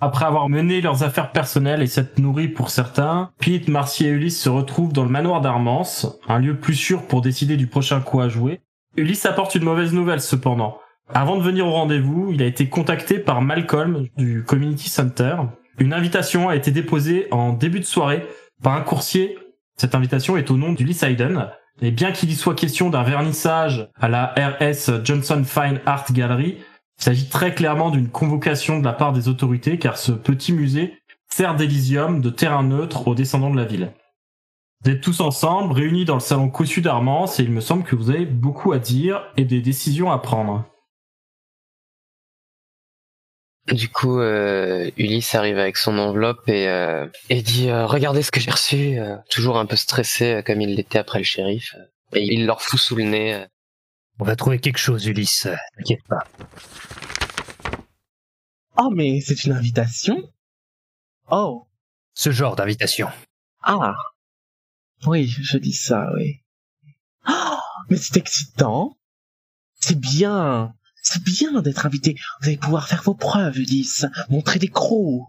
Après avoir mené leurs affaires personnelles et s'être nourris pour certains, Pete, Marcy et Ulysse se retrouvent dans le manoir d'Armance, un lieu plus sûr pour décider du prochain coup à jouer. Ulysse apporte une mauvaise nouvelle cependant. Avant de venir au rendez-vous, il a été contacté par Malcolm du Community Center. Une invitation a été déposée en début de soirée par un coursier. Cette invitation est au nom d'Ulysse Hayden. Et bien qu'il y soit question d'un vernissage à la RS Johnson Fine Art Gallery, il s'agit très clairement d'une convocation de la part des autorités car ce petit musée sert d'Elysium de terrain neutre aux descendants de la ville. Vous êtes tous ensemble, réunis dans le salon cossu d'Armance et il me semble que vous avez beaucoup à dire et des décisions à prendre. Du coup, euh, Ulysse arrive avec son enveloppe et, euh, et dit euh, Regardez ce que j'ai reçu euh, Toujours un peu stressé euh, comme il l'était après le shérif. Et il leur fout sous le nez. Euh, On va trouver quelque chose, Ulysse. T'inquiète pas. Oh, mais c'est une invitation? Oh, Ce genre d'invitation. ah. Oui, je dis ça, oui. Oh, mais c'est excitant. C'est bien. C'est bien d'être invité. Vous allez pouvoir faire vos preuves, Ulysse. Montrer des crocs.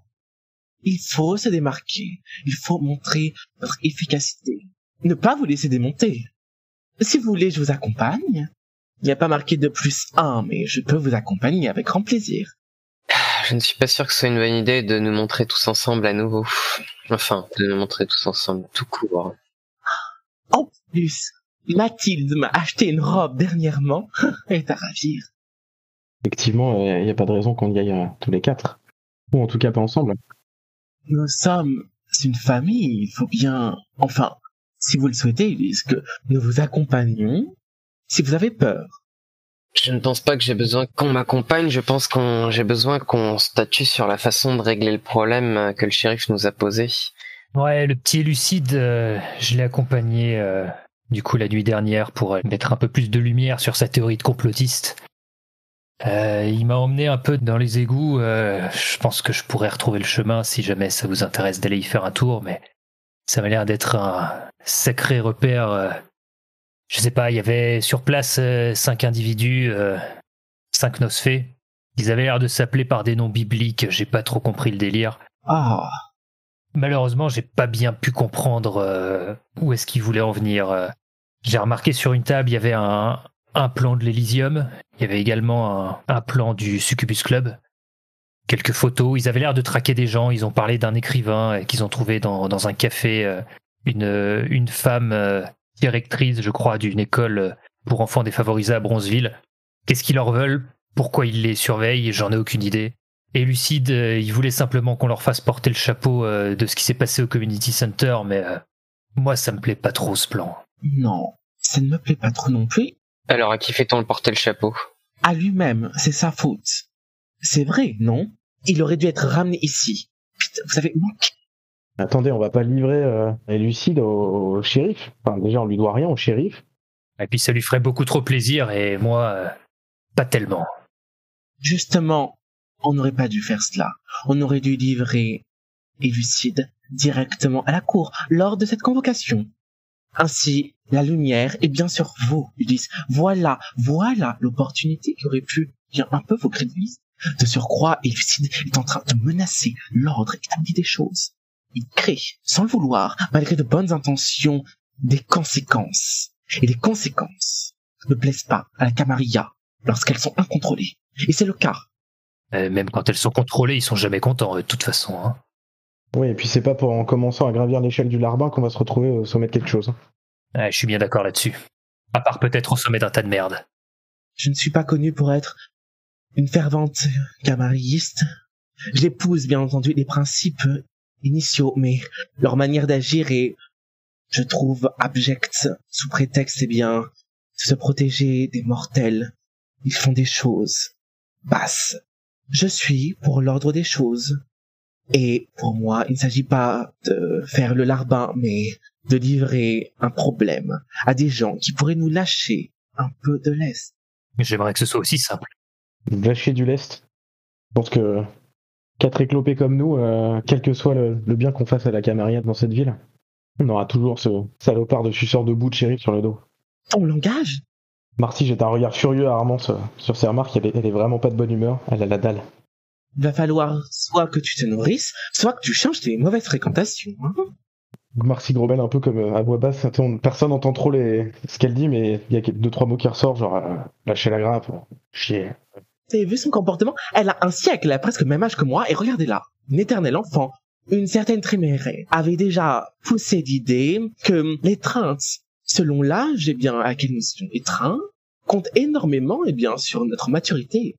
Il faut se démarquer. Il faut montrer votre efficacité. Ne pas vous laisser démonter. Si vous voulez, je vous accompagne. Il n'y a pas marqué de plus un, mais je peux vous accompagner avec grand plaisir. Je ne suis pas sûr que ce soit une bonne idée de nous montrer tous ensemble à nouveau. Enfin, de nous montrer tous ensemble tout court. En plus, Mathilde m'a acheté une robe dernièrement. Elle est à ravir. Effectivement, il n'y a pas de raison qu'on y aille euh, tous les quatre. Ou en tout cas pas ensemble. Nous sommes une famille, il faut bien... Enfin, si vous le souhaitez, que nous vous accompagnions, si vous avez peur. Je ne pense pas que j'ai besoin qu'on m'accompagne, je pense qu'on j'ai besoin qu'on statue sur la façon de régler le problème euh, que le shérif nous a posé. Ouais, le petit lucide, euh, je l'ai accompagné euh, du coup la nuit dernière pour mettre un peu plus de lumière sur sa théorie de complotiste. Euh, il m'a emmené un peu dans les égouts. euh, je pense que je pourrais retrouver le chemin si jamais ça vous intéresse d'aller y faire un tour, mais ça m'a l'air d'être un sacré repère. Je sais pas, il y avait sur place euh, cinq individus, euh, cinq nosfées. Ils avaient l'air de s'appeler par des noms bibliques. J'ai pas trop compris le délire. Ah, Malheureusement, j'ai pas bien pu comprendre euh, où est-ce qu'ils voulaient en venir. J'ai remarqué sur une table, il y avait un, un plan de l'Elysium. Il y avait également un, un plan du Succubus Club. Quelques photos. Ils avaient l'air de traquer des gens. Ils ont parlé d'un écrivain qu'ils ont trouvé dans, dans un café. une, une femme directrice, je crois, d'une école pour enfants défavorisés à Bronzeville. Qu'est-ce qu'ils leur veulent? Pourquoi ils les surveillent? J'en ai aucune idée. Et Lucide, euh, il voulait simplement qu'on leur fasse porter le chapeau euh, de ce qui s'est passé au Community Center, mais euh, moi, ça me plaît pas trop ce plan. non, ça ne me plaît pas trop non plus. Alors à qui fait-on le porter le chapeau? À lui-même, c'est sa faute. C'est vrai, non? Il aurait dû être ramené ici. Putain, vous avez manqué. Attendez, on va pas livrer euh, Lucide au, au shérif. Enfin, déjà, on lui doit rien au shérif. Et puis ça lui ferait beaucoup trop plaisir, et moi, euh, pas tellement. Justement, on n'aurait pas dû faire cela. On aurait dû livrer Élucide directement à la cour lors de cette convocation. Ainsi, la lumière est bien sur vous, Ulysse. Voilà, voilà l'opportunité qui aurait pu bien un peu vous crédibiliser. De surcroît, Élucide est en train de menacer l'ordre établi des choses. Il crée, sans le vouloir, malgré de bonnes intentions, des conséquences. Et les conséquences ne plaisent pas à la Camarilla lorsqu'elles sont incontrôlées. Et c'est le cas. Euh, même quand elles sont contrôlées, ils sont jamais contents, de toute façon. hein. Oui, et puis c'est pas pour en commençant à gravir l'échelle du larbin qu'on va se retrouver au sommet de quelque chose. Ouais, je suis bien d'accord là-dessus. À part peut-être au sommet d'un tas de merde. Je ne suis pas connue pour être une fervente camarilliste. J'épouse bien entendu les principes initiaux, mais leur manière d'agir est, je trouve, abjecte sous prétexte, eh bien, de se protéger des mortels. Ils font des choses basses. Je suis pour l'ordre des choses. Et pour moi, il ne s'agit pas de faire le larbin, mais de livrer un problème à des gens qui pourraient nous lâcher un peu de l'Est. J'aimerais que ce soit aussi simple. Lâcher du lest. Je pense que quatre éclopés comme nous, euh, quel que soit le, le bien qu'on fasse à la camarilla dans cette ville, on aura toujours ce salopard de suceur de bout de shérif sur le dos. Ton langage? Marcy jette un regard furieux à Armance sur ses remarques, elle est, elle est vraiment pas de bonne humeur, elle a la dalle. Il va falloir soit que tu te nourrisses, soit que tu changes tes mauvaises fréquentations. hein. Marcy Grobel un peu comme euh, à voix basse, personne n'entend trop les... ce qu'elle dit, mais il y a deux trois mots qui ressortent, genre euh, lâcher la grappe, chier. Vous avez vu son comportement? Elle a un siècle, elle a presque le même âge que moi, et regardez-la, une éternelle enfant. Une certaine Trémérée avait déjà poussé l'idée que l'étreinte, selon l'âge, eh bien, à quel nous sommes étreints, compte énormément, eh bien, sur notre maturité.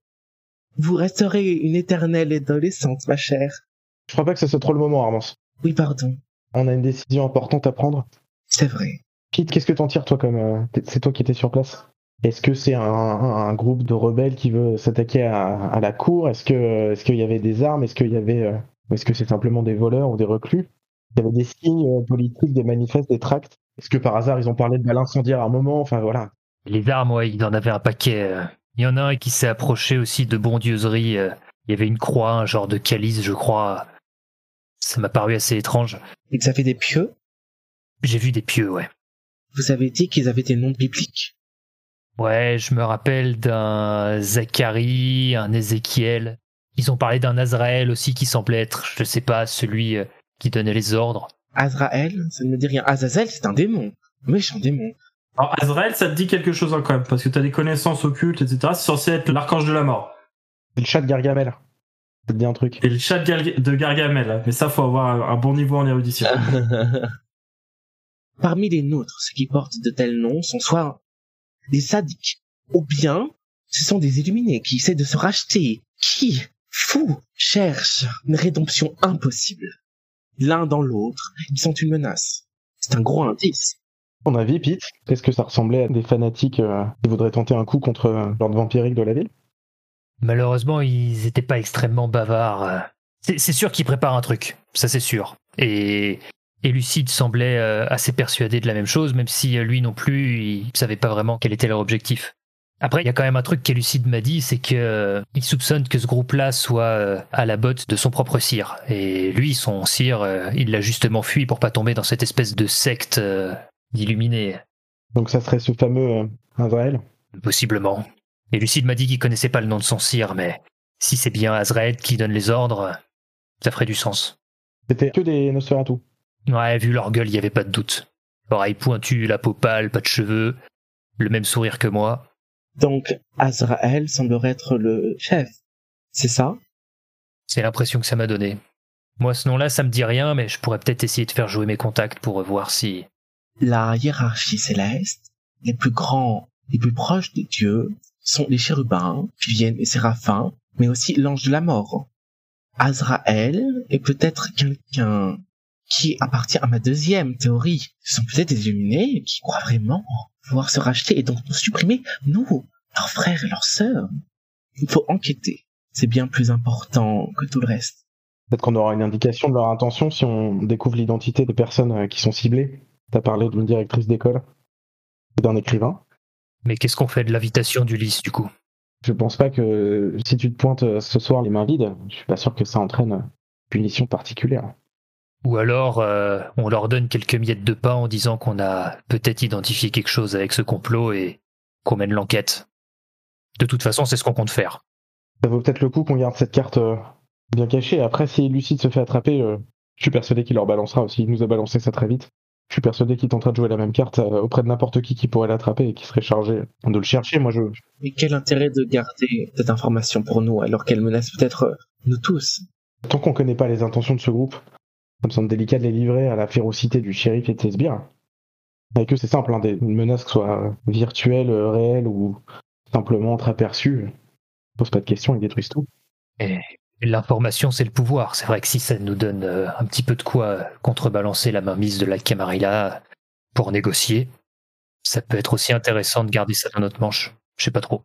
Vous resterez une éternelle adolescente, ma chère. Je crois pas que ce soit trop le moment, Armance. Oui, pardon, On a une décision importante à prendre. c'est vrai. Pete, qu'est-ce que t'en tires, toi, comme... euh, c'est toi qui étais sur place? Est-ce que c'est un, groupe de rebelles qui veut s'attaquer à, à la cour? Est-ce que est-ce qu'il y avait des armes? Est-ce qu'il y avait... euh, ou est-ce que c'est simplement des voleurs ou des reclus? Il y avait des signes euh, politiques, des manifestes, des tracts Est-ce que par hasard, ils ont parlé de balles incendiaires à un moment? Enfin, voilà. Les armes, ouais, il en avait un paquet. euh. Il y en a un qui s'est approché aussi de bondieuserie. Il y avait une croix, un genre de calice, je crois. Ça m'a paru assez étrange. Ils avaient des pieux? J'ai vu des pieux, ouais. Vous avez dit qu'ils avaient des noms bibliques. Ouais, je me rappelle d'un Zacharie, un Ézéchiel. Ils ont parlé d'un Azraël aussi qui semblait être, je sais pas, celui euh, qui donnait les ordres. Azraël, ça ne me dit rien. Azazel, c'est un démon. Un méchant démon. Alors, Azrael, ça te dit quelque chose hein, quand même, parce que t'as des connaissances occultes, etc. C'est censé être l'archange de la mort. C'est le chat de Gargamel. Ça te dit un truc Et le chat de, de Gargamel. hein. Mais ça, faut avoir un, un bon niveau en érudition. Parmi les nôtres, ceux qui portent de tels noms sont soit des sadiques, ou bien ce sont des illuminés qui essaient de se racheter, qui, fous, cherchent une rédemption impossible. L'un dans l'autre, ils sont une menace. C'est un gros indice. Ton avis, Pete Est-ce que ça ressemblait à des fanatiques euh, qui voudraient tenter un coup contre euh, l'ordre vampirique de la ville? Malheureusement, ils étaient pas extrêmement bavards. euh. C'est c'est sûr qu'ils préparent un truc, ça c'est sûr. Et, et Lucide semblait euh, assez persuadé de la même chose, même si euh, lui non plus, il savait pas vraiment quel était leur objectif. Après, il y a quand même un truc qu'Elucide m'a dit, c'est que euh, il soupçonne que ce groupe-là soit euh, à la botte de son propre sire. Et lui, son sire, euh, il l'a justement fui pour pas tomber dans cette espèce de secte d'illuminés. Donc ça serait ce fameux Azrael? Possiblement. Et Lucide m'a dit qu'il connaissait pas le nom de son sire, mais si c'est bien Azrael qui donne les ordres, ça ferait du sens. C'était que des Nosferatu. Ouais, vu leur gueule, il y avait pas de doute. Oreille pointue, la peau pâle, pas de cheveux, le même sourire que moi. Donc, Azraël semblerait être le chef. C'est ça? C'est l'impression que ça m'a donné. Moi, ce nom-là, ça me dit rien, mais je pourrais peut-être essayer de faire jouer mes contacts pour voir si... La hiérarchie céleste, les plus grands, les plus proches des dieux, sont les chérubins, qui viennent les séraphins, mais aussi l'ange de la mort. Azraël est peut-être quelqu'un qui appartient à ma deuxième théorie. Ce sont peut-être des illuminés qui croient vraiment pouvoir se racheter et donc nous supprimer, nous, leurs frères et leurs sœurs. Il faut enquêter. C'est bien plus important que tout le reste. Peut-être qu'on aura une indication de leur intention si on découvre l'identité des personnes euh, qui sont ciblées. T'as parlé d'une directrice d'école et d'un écrivain. Mais qu'est-ce qu'on fait de l'invitation d'Ulysse, du coup? Je pense pas que si tu te pointes euh, ce soir les mains vides, je suis pas sûr que ça entraîne euh, punition particulière. Ou alors, euh, on leur donne quelques miettes de pain en disant qu'on a peut-être identifié quelque chose avec ce complot et qu'on mène l'enquête. De toute façon, c'est ce qu'on compte faire. Ça vaut peut-être le coup qu'on garde cette carte euh, bien cachée. Après, si Lucide se fait attraper, euh, je suis persuadé qu'il leur balancera aussi. Il nous a balancé ça très vite. Je suis persuadé qu'il tentera de jouer la même carte euh, auprès de n'importe qui qui pourrait l'attraper et qui serait chargé de le chercher. Moi, je, Mais quel intérêt de garder cette information pour nous alors qu'elle menace peut-être euh, nous tous? Tant qu'on connaît pas les intentions de ce groupe, ça me semble délicat de les livrer à la férocité du shérif et de ses sbires. Avec eux, c'est simple, hein, des, une menace que soit virtuelle, euh, réelle ou simplement entreaperçus, pose pas de questions, ils détruisent tout. Et l'information, c'est le pouvoir. C'est vrai que si ça nous donne euh, un petit peu de quoi contrebalancer la mainmise de la Camarilla pour négocier, ça peut être aussi intéressant de garder ça dans notre manche. Je sais pas trop.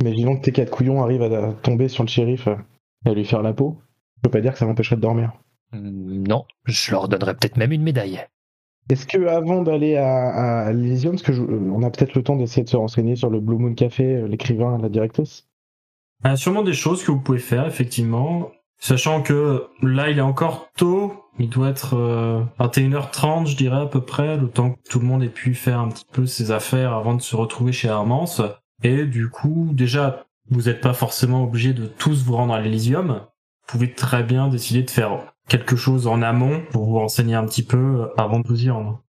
Imaginons que tes quatre couillons arrivent à tomber sur le shérif euh, et à lui faire la peau. Je peux pas dire que ça m'empêcherait de dormir. Hmm, Non, je leur donnerais peut-être même une médaille. Est-ce que avant d'aller à, à Elysium, parce que je- euh, on a peut-être le temps d'essayer de se renseigner sur le Blue Moon Café, euh, l'écrivain, la directrice? Il y a sûrement des choses que vous pouvez faire, effectivement. Sachant que là, il est encore tôt. Il doit être euh, 21h30, je dirais, à peu près, le temps que tout le monde ait pu faire un petit peu ses affaires avant de se retrouver chez Armance. Et du coup, déjà, vous n'êtes pas forcément obligé de tous vous rendre à l'Elysium. Vous pouvez très bien décider de faire quelque chose en amont pour vous renseigner un petit peu avant de vous y rendre.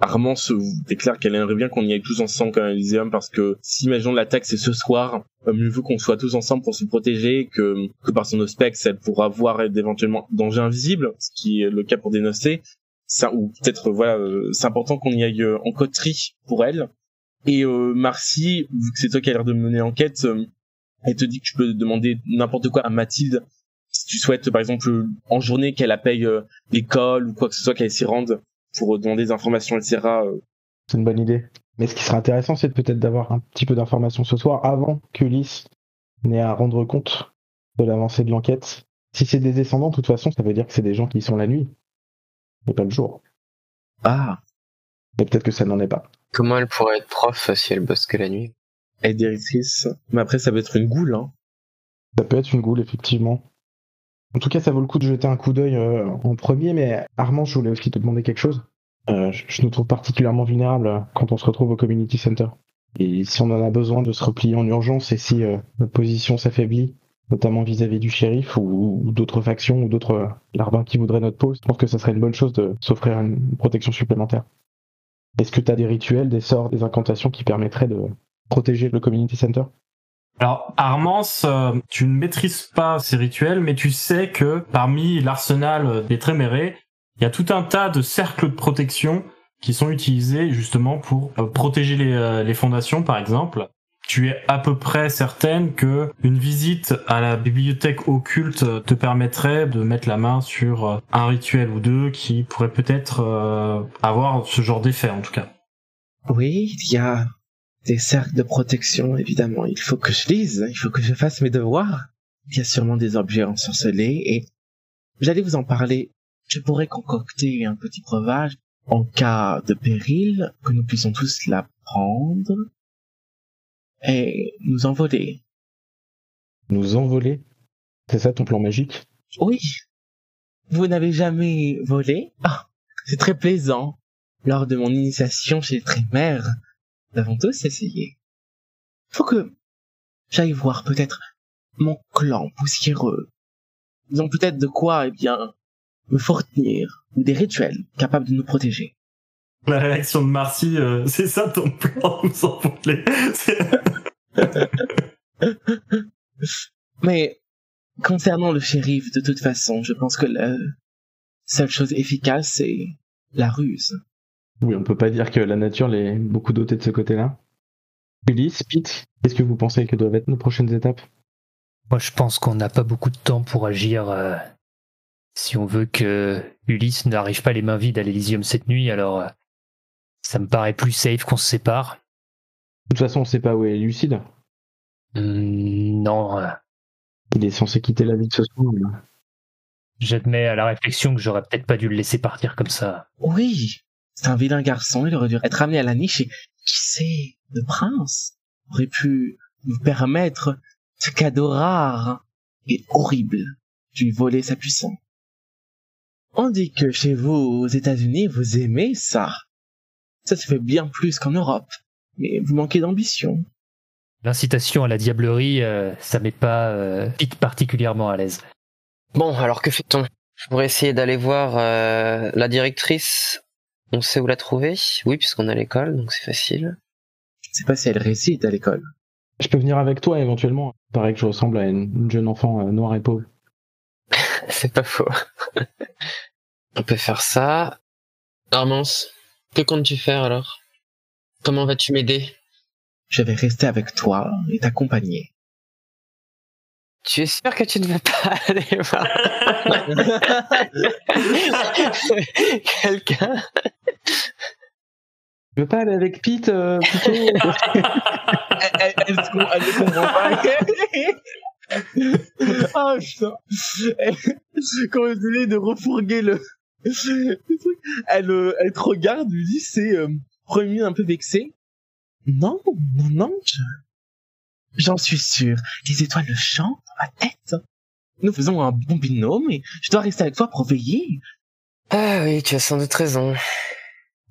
Armand se déclare qu'elle aimerait bien qu'on y aille tous ensemble comme à l'Elysium parce que si imaginons l'attaque c'est ce soir, euh, mieux vaut qu'on soit tous ensemble pour se protéger que, par son specs elle pourra voir éventuellement danger invisible, ce qui est le cas pour dénoncer. Ça, ou peut-être voilà, euh, c'est important qu'on y aille euh, en coterie pour elle. Et euh, Marcy, vu que c'est toi qui as l'air de mener l'enquête, euh, elle te dit que tu peux demander n'importe quoi à Mathilde si tu souhaites par exemple euh, en journée qu'elle appelle euh, l'école ou quoi que ce soit qu'elle s'y rende pour demander des informations, etc. euh, C'est une bonne idée. Mais ce qui serait intéressant, c'est peut-être d'avoir un petit peu d'informations ce soir avant qu'Ulysse n'ait à rendre compte de l'avancée de l'enquête. Si c'est des descendants, de toute façon, ça veut dire que c'est des gens qui sont la nuit et pas le jour. Ah, Mais peut-être que ça n'en est pas. Comment elle pourrait être prof si elle bosse que la nuit? Elle est directrice. Mais après, ça peut être une goule, hein. Ça peut être une goule, effectivement. En tout cas, ça vaut le coup de jeter un coup d'œil euh, en premier, mais Armand, je voulais aussi te demander quelque chose. Euh, je, nous trouve particulièrement vulnérables euh, quand on se retrouve au community center. Et si on en a besoin de se replier en urgence et si notre position s'affaiblit, notamment vis-à-vis du shérif ou, d'autres factions ou d'autres larbins qui voudraient notre peau, je pense que ça serait une bonne chose de s'offrir une protection supplémentaire. Est-ce que tu as des rituels, des sorts, des incantations qui permettraient de protéger le community center? Alors, Armance, euh, tu ne maîtrises pas ces rituels, mais tu sais que parmi l'arsenal des Trémérés, il y a tout un tas de cercles de protection qui sont utilisés justement pour euh, protéger les, euh, les fondations, par exemple. Tu es à peu près certaine que une visite à la bibliothèque occulte te permettrait de mettre la main sur un rituel ou deux qui pourrait peut-être avoir ce genre d'effet, en tout cas. Oui, il y a des cercles de protection, évidemment. Il faut que je lise, il faut que je fasse mes devoirs. Il y a sûrement des objets ensorcelés et j'allais vous en parler. Je pourrais concocter un petit breuvage en cas de péril, que nous puissions tous la prendre et nous envoler. Nous envoler? C'est ça ton plan magique? Oui. Vous n'avez jamais volé? Ah, c'est très plaisant. Lors de mon initiation chez les Trémères, nous avons tous essayé. Faut que j'aille voir peut-être mon clan poussiéreux. Ils ont peut-être de quoi, eh bien, me fournir ou des rituels capables de nous protéger. La réaction de Marcy, euh, c'est ça ton plan, vous en voulez Mais concernant le shérif, de toute façon, je pense que la seule chose efficace, c'est la ruse. Oui, on peut pas dire que la nature l'ait beaucoup dotée de ce côté-là. Ulysse, Pete, qu'est-ce que vous pensez que doivent être nos prochaines étapes? Moi, je pense qu'on n'a pas beaucoup de temps pour agir. euh, si on veut que Ulysse n'arrive pas les mains vides à l'Elysium cette nuit, alors euh, ça me paraît plus safe qu'on se sépare. De toute façon, on sait pas où est Lucide. Hum, non, euh, Il est censé quitter la vie de ce soir. mais- j'admets à la réflexion que j'aurais peut-être pas dû le laisser partir comme ça. Oui, c'est un vilain garçon, il aurait dû être amené à la niche et, qui sait, le prince aurait pu nous permettre ce cadeau rare et horrible, de lui voler sa puissance. On dit que chez vous, aux États-Unis, vous aimez ça. Ça se fait bien plus qu'en Europe. Mais vous manquez d'ambition. L'incitation à la diablerie, euh, ça m'est pas euh, particulièrement à l'aise. Bon, alors que fait-on? Je pourrais essayer d'aller voir euh, la directrice. On sait où la trouver Oui, puisqu'on est à l'école, donc c'est facile. Je sais pas si elle réside à l'école. Je peux venir avec toi éventuellement. Il paraît que je ressemble à une, une jeune enfant euh, noire et pauvre. C'est pas faux. On peut faire ça. Armance, que comptes-tu faire alors? Comment vas-tu m'aider? Je vais rester avec toi et t'accompagner. Tu es sûr que tu ne veux pas aller voir quelqu'un? Tu veux pas aller avec Pete euh, plutôt elle, elle, elle elle comprend pas. Ah putain. Elle- Quand je venais de refourguer le, le truc, elle, euh, elle te regarde, lui dit c'est euh, premier un peu vexé. Non, non, non, je... j'en suis sûr. Les étoiles le chantent dans ma tête. Nous faisons un bon binôme et je dois rester avec toi pour veiller. Ah oui, tu as sans doute raison.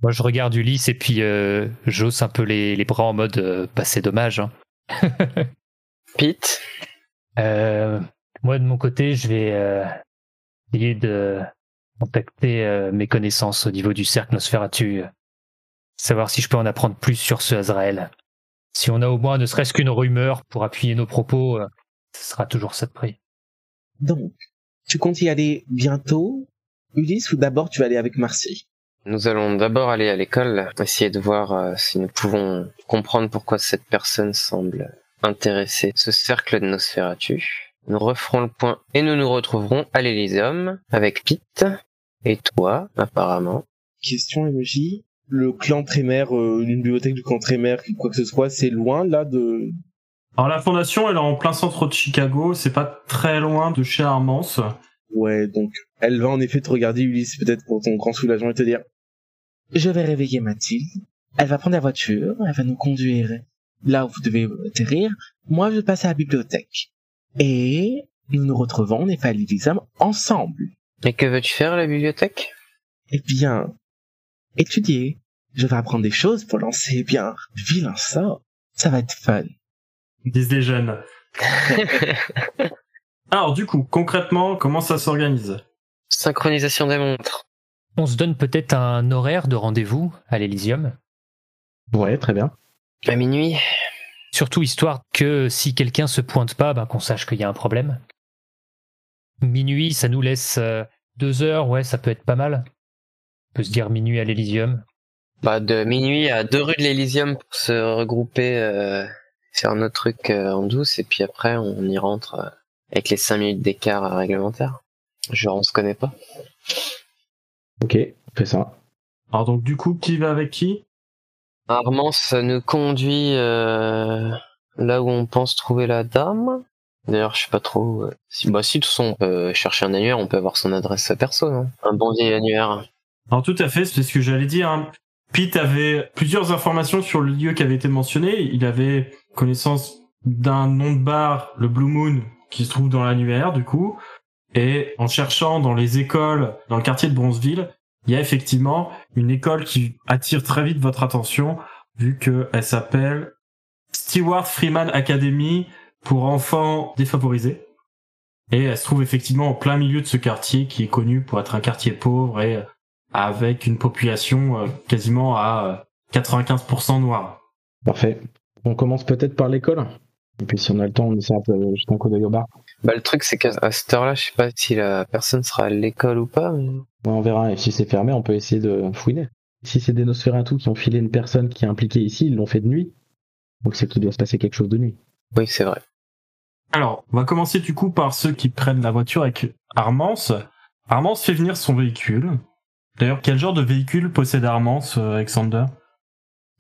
Moi, je regarde Ulysse et puis euh, j'ose un peu les, les bras en mode euh, bah, c'est dommage. hein. Pete Euh, moi, de mon côté, je vais euh, essayer de contacter euh, mes connaissances au niveau du cercle Nosferatu, euh, savoir si je peux en apprendre plus sur ce Azrael. Si on a au moins ne serait-ce qu'une rumeur pour appuyer nos propos, euh, ce sera toujours ça de prix. Donc, tu comptes y aller bientôt, Ulysse, ou d'abord tu vas aller avec Marcy Nous allons d'abord aller à l'école, essayer de voir euh, si nous pouvons comprendre pourquoi cette personne semble intéresser ce cercle de Nosferatu. Nous referons le point et nous nous retrouverons à l'Elysium avec Pete et toi, apparemment. Question emoji. Le clan Trémère, euh, une bibliothèque du clan Trémère, quoi que ce soit, c'est loin là de. Alors la fondation, elle est en plein centre de Chicago, c'est pas très loin de chez Armance. Ouais, donc elle va en effet te regarder, Ulysse, peut-être pour ton grand soulagement et te dire Je vais réveiller Mathilde. Elle va prendre la voiture, elle va nous conduire là où vous devez atterrir. Moi, je vais passer à la bibliothèque. Et nous nous retrouvons, en effet, à ensemble. Et que veux-tu faire à la bibliothèque? Eh bien, étudier. Je vais apprendre des choses pour lancer, eh bien, vilain sort. Ça va être fun. disent les jeunes. Alors du coup, concrètement, comment ça s'organise? Synchronisation des montres. On se donne peut-être un horaire de rendez-vous à l'Elysium, Ouais, très bien. À minuit surtout histoire que si quelqu'un se pointe pas, ben, qu'on sache qu'il y a un problème. Minuit, ça nous laisse euh, deux heures, ouais, ça peut être pas mal. On peut se dire minuit à l'Elysium. Bah, de minuit à deux rues de l'Elysium pour se regrouper, euh, faire notre truc euh, en douce, et puis après on y rentre euh, avec les cinq minutes d'écart euh, réglementaire. Genre on se connaît pas. Ok, on fait ça. Alors donc du coup, qui va avec qui? Armance nous conduit euh, là où on pense trouver la dame. D'ailleurs, je sais pas trop. si, bah si, de toute façon, on peut chercher un annuaire, on peut avoir son adresse perso, non Un bon vieil annuaire. Alors tout à fait, c'est ce que j'allais dire. hein. Pete avait plusieurs informations sur le lieu qui avait été mentionné. Il avait connaissance d'un nom de bar, le Blue Moon, qui se trouve dans l'annuaire du coup. Et en cherchant dans les écoles, dans le quartier de Bronzeville, il y a effectivement une école qui attire très vite votre attention, vu qu'elle s'appelle Stewart Freeman Academy pour enfants défavorisés. Et elle se trouve effectivement en plein milieu de ce quartier qui est connu pour être un quartier pauvre et avec une population euh, quasiment à euh, 95% noire. Parfait. On commence peut-être par l'école. Et puis si on a le temps, on essaie de jeter un coup d'œil au bar. Bah le truc c'est qu'à cette heure-là, je sais pas si la personne sera à l'école ou pas. mais- Ouais, on verra. Et si c'est fermé, on peut essayer de fouiner. Si c'est des Nosferatu qui ont filé une personne qui est impliquée ici, ils l'ont fait de nuit. Donc c'est qu'il doit se passer quelque chose de nuit. Oui, c'est vrai. Alors, on va commencer du coup par ceux qui prennent la voiture avec Armance. Armance fait venir son véhicule. D'ailleurs, quel genre de véhicule possède Armance, euh, Alexander?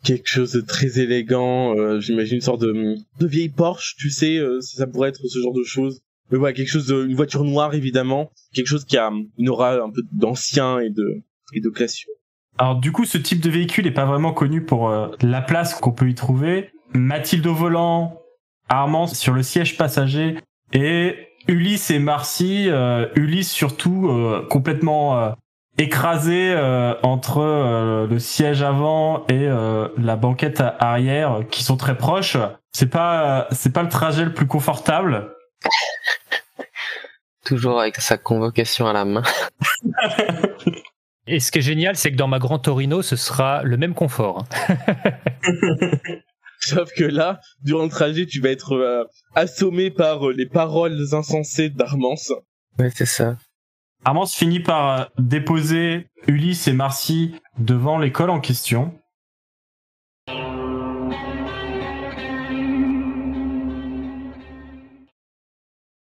Quelque chose de très élégant, euh, j'imagine une sorte de, de vieille Porsche, tu sais, euh, ça, pourrait être ce genre de choses. Mais voilà, quelque chose de, une voiture noire évidemment, quelque chose qui a une aura un peu d'ancien et de, et de classieux. Alors du coup, ce type de véhicule est pas vraiment connu pour euh, la place qu'on peut y trouver. Mathilde au volant, Armance sur le siège passager et Ulysse et Marcy, euh, Ulysse surtout euh, complètement écrasé euh, entre euh, le siège avant et euh, la banquette arrière qui sont très proches. C'est pas euh, c'est pas le trajet le plus confortable. Toujours avec sa convocation à la main. Et ce qui est génial, c'est que dans ma Grand Torino, ce sera le même confort. Sauf que là, durant le trajet, tu vas être euh, assommé par euh, les paroles insensées d'Armance. Ouais, c'est ça. Armance finit par euh, déposer Ulysse et Marcy devant l'école en question.